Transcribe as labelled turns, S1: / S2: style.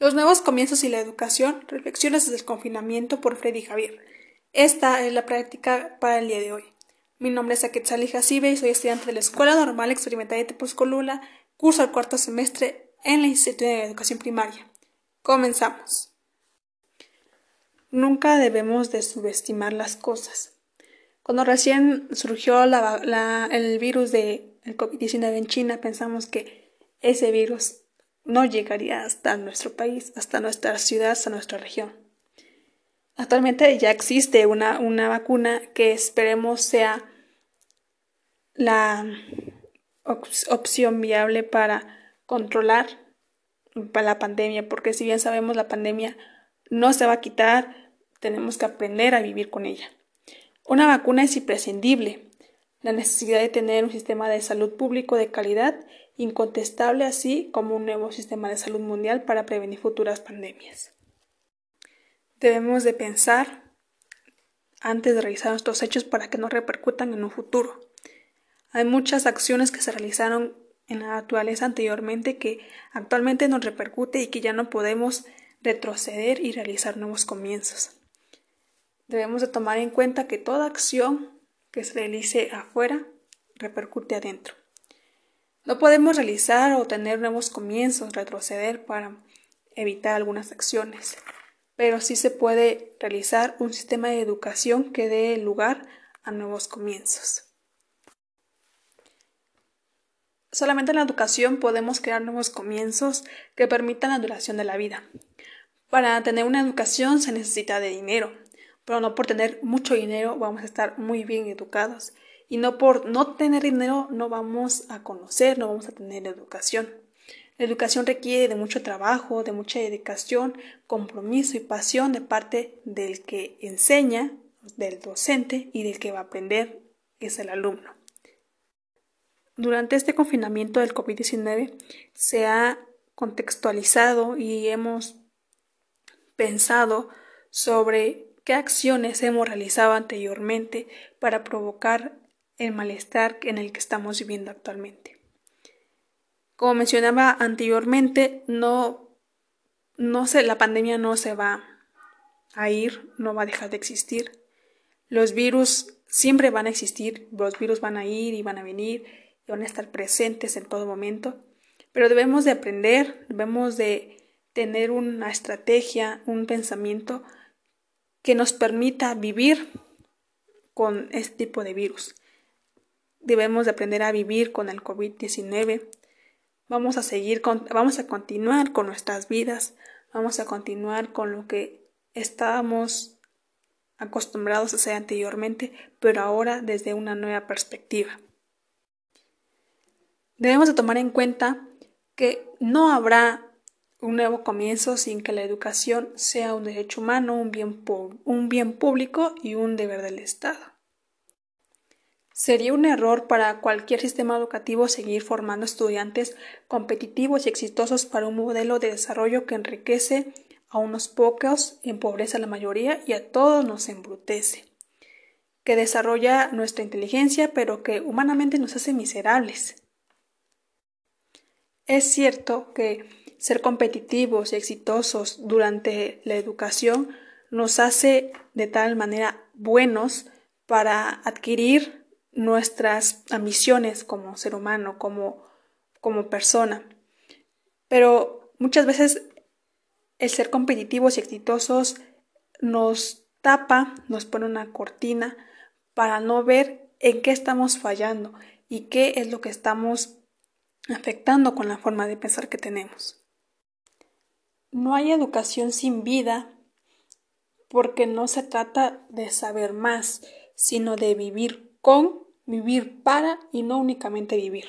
S1: Los nuevos comienzos y la educación, reflexiones desde el confinamiento por Freddy Javier. Esta es la práctica para el día de hoy. Mi nombre es Aquetzali Jacibe y soy estudiante de la Escuela Normal Experimental de Tepozcolula, curso al cuarto semestre en la Instituto de Educación Primaria. Comenzamos. Nunca debemos de subestimar las cosas. Cuando recién surgió el virus del COVID-19 en China, pensamos que ese virus no llegaría hasta nuestro país, hasta nuestra ciudad, hasta nuestra región. Actualmente ya existe una, una vacuna que esperemos sea la opción viable para controlar la pandemia, porque si bien sabemos la pandemia no se va a quitar, tenemos que aprender a vivir con ella. Una vacuna es imprescindible. La necesidad de tener un sistema de salud público de calidad incontestable así como un nuevo sistema de salud mundial para prevenir futuras pandemias. Debemos de pensar antes de realizar nuestros hechos para que no repercutan en un futuro. Hay muchas acciones que se realizaron en la naturaleza anteriormente que actualmente nos repercute y que ya no podemos retroceder y realizar nuevos comienzos. Debemos de tomar en cuenta que toda acción que se realice afuera repercute adentro. No podemos realizar o tener nuevos comienzos, retroceder para evitar algunas acciones, pero sí se puede realizar un sistema de educación que dé lugar a nuevos comienzos. Solamente en la educación podemos crear nuevos comienzos que permitan la duración de la vida. Para tener una educación se necesita de dinero, pero no por tener mucho dinero vamos a estar muy bien educados y no por no tener dinero no vamos a conocer, no vamos a tener educación. La educación requiere de mucho trabajo, de mucha dedicación, compromiso y pasión de parte del que enseña, del docente y del que va a aprender, que es el alumno. Durante este confinamiento del COVID-19 se ha contextualizado y hemos pensado sobre qué acciones hemos realizado anteriormente para provocar el malestar en el que estamos viviendo actualmente. Como mencionaba anteriormente, no, no se, la pandemia no se va a ir, no va a dejar de existir. Los virus siempre van a existir, los virus van a ir y van a venir y van a estar presentes en todo momento, pero debemos de aprender, debemos de tener una estrategia, un pensamiento que nos permita vivir con este tipo de virus. Debemos de aprender a vivir con el COVID-19. Vamos a seguir vamos a continuar con nuestras vidas, vamos a continuar con lo que estábamos acostumbrados a hacer anteriormente, pero ahora desde una nueva perspectiva. Debemos de tomar en cuenta que no habrá un nuevo comienzo sin que la educación sea un derecho humano, un bien, un bien público y un deber del Estado. Sería un error para cualquier sistema educativo seguir formando estudiantes competitivos y exitosos para un modelo de desarrollo que enriquece a unos pocos, empobrece a la mayoría y a todos nos embrutece, que desarrolla nuestra inteligencia pero que humanamente nos hace miserables. Es cierto que ser competitivos y exitosos durante la educación nos hace de tal manera buenos para adquirir nuestras ambiciones como ser humano, como, como persona. Pero muchas veces el ser competitivos y exitosos nos tapa, nos pone una cortina para no ver en qué estamos fallando y qué es lo que estamos afectando con la forma de pensar que tenemos. No hay educación sin vida porque no se trata de saber más, sino de vivir con, vivir para y no únicamente vivir.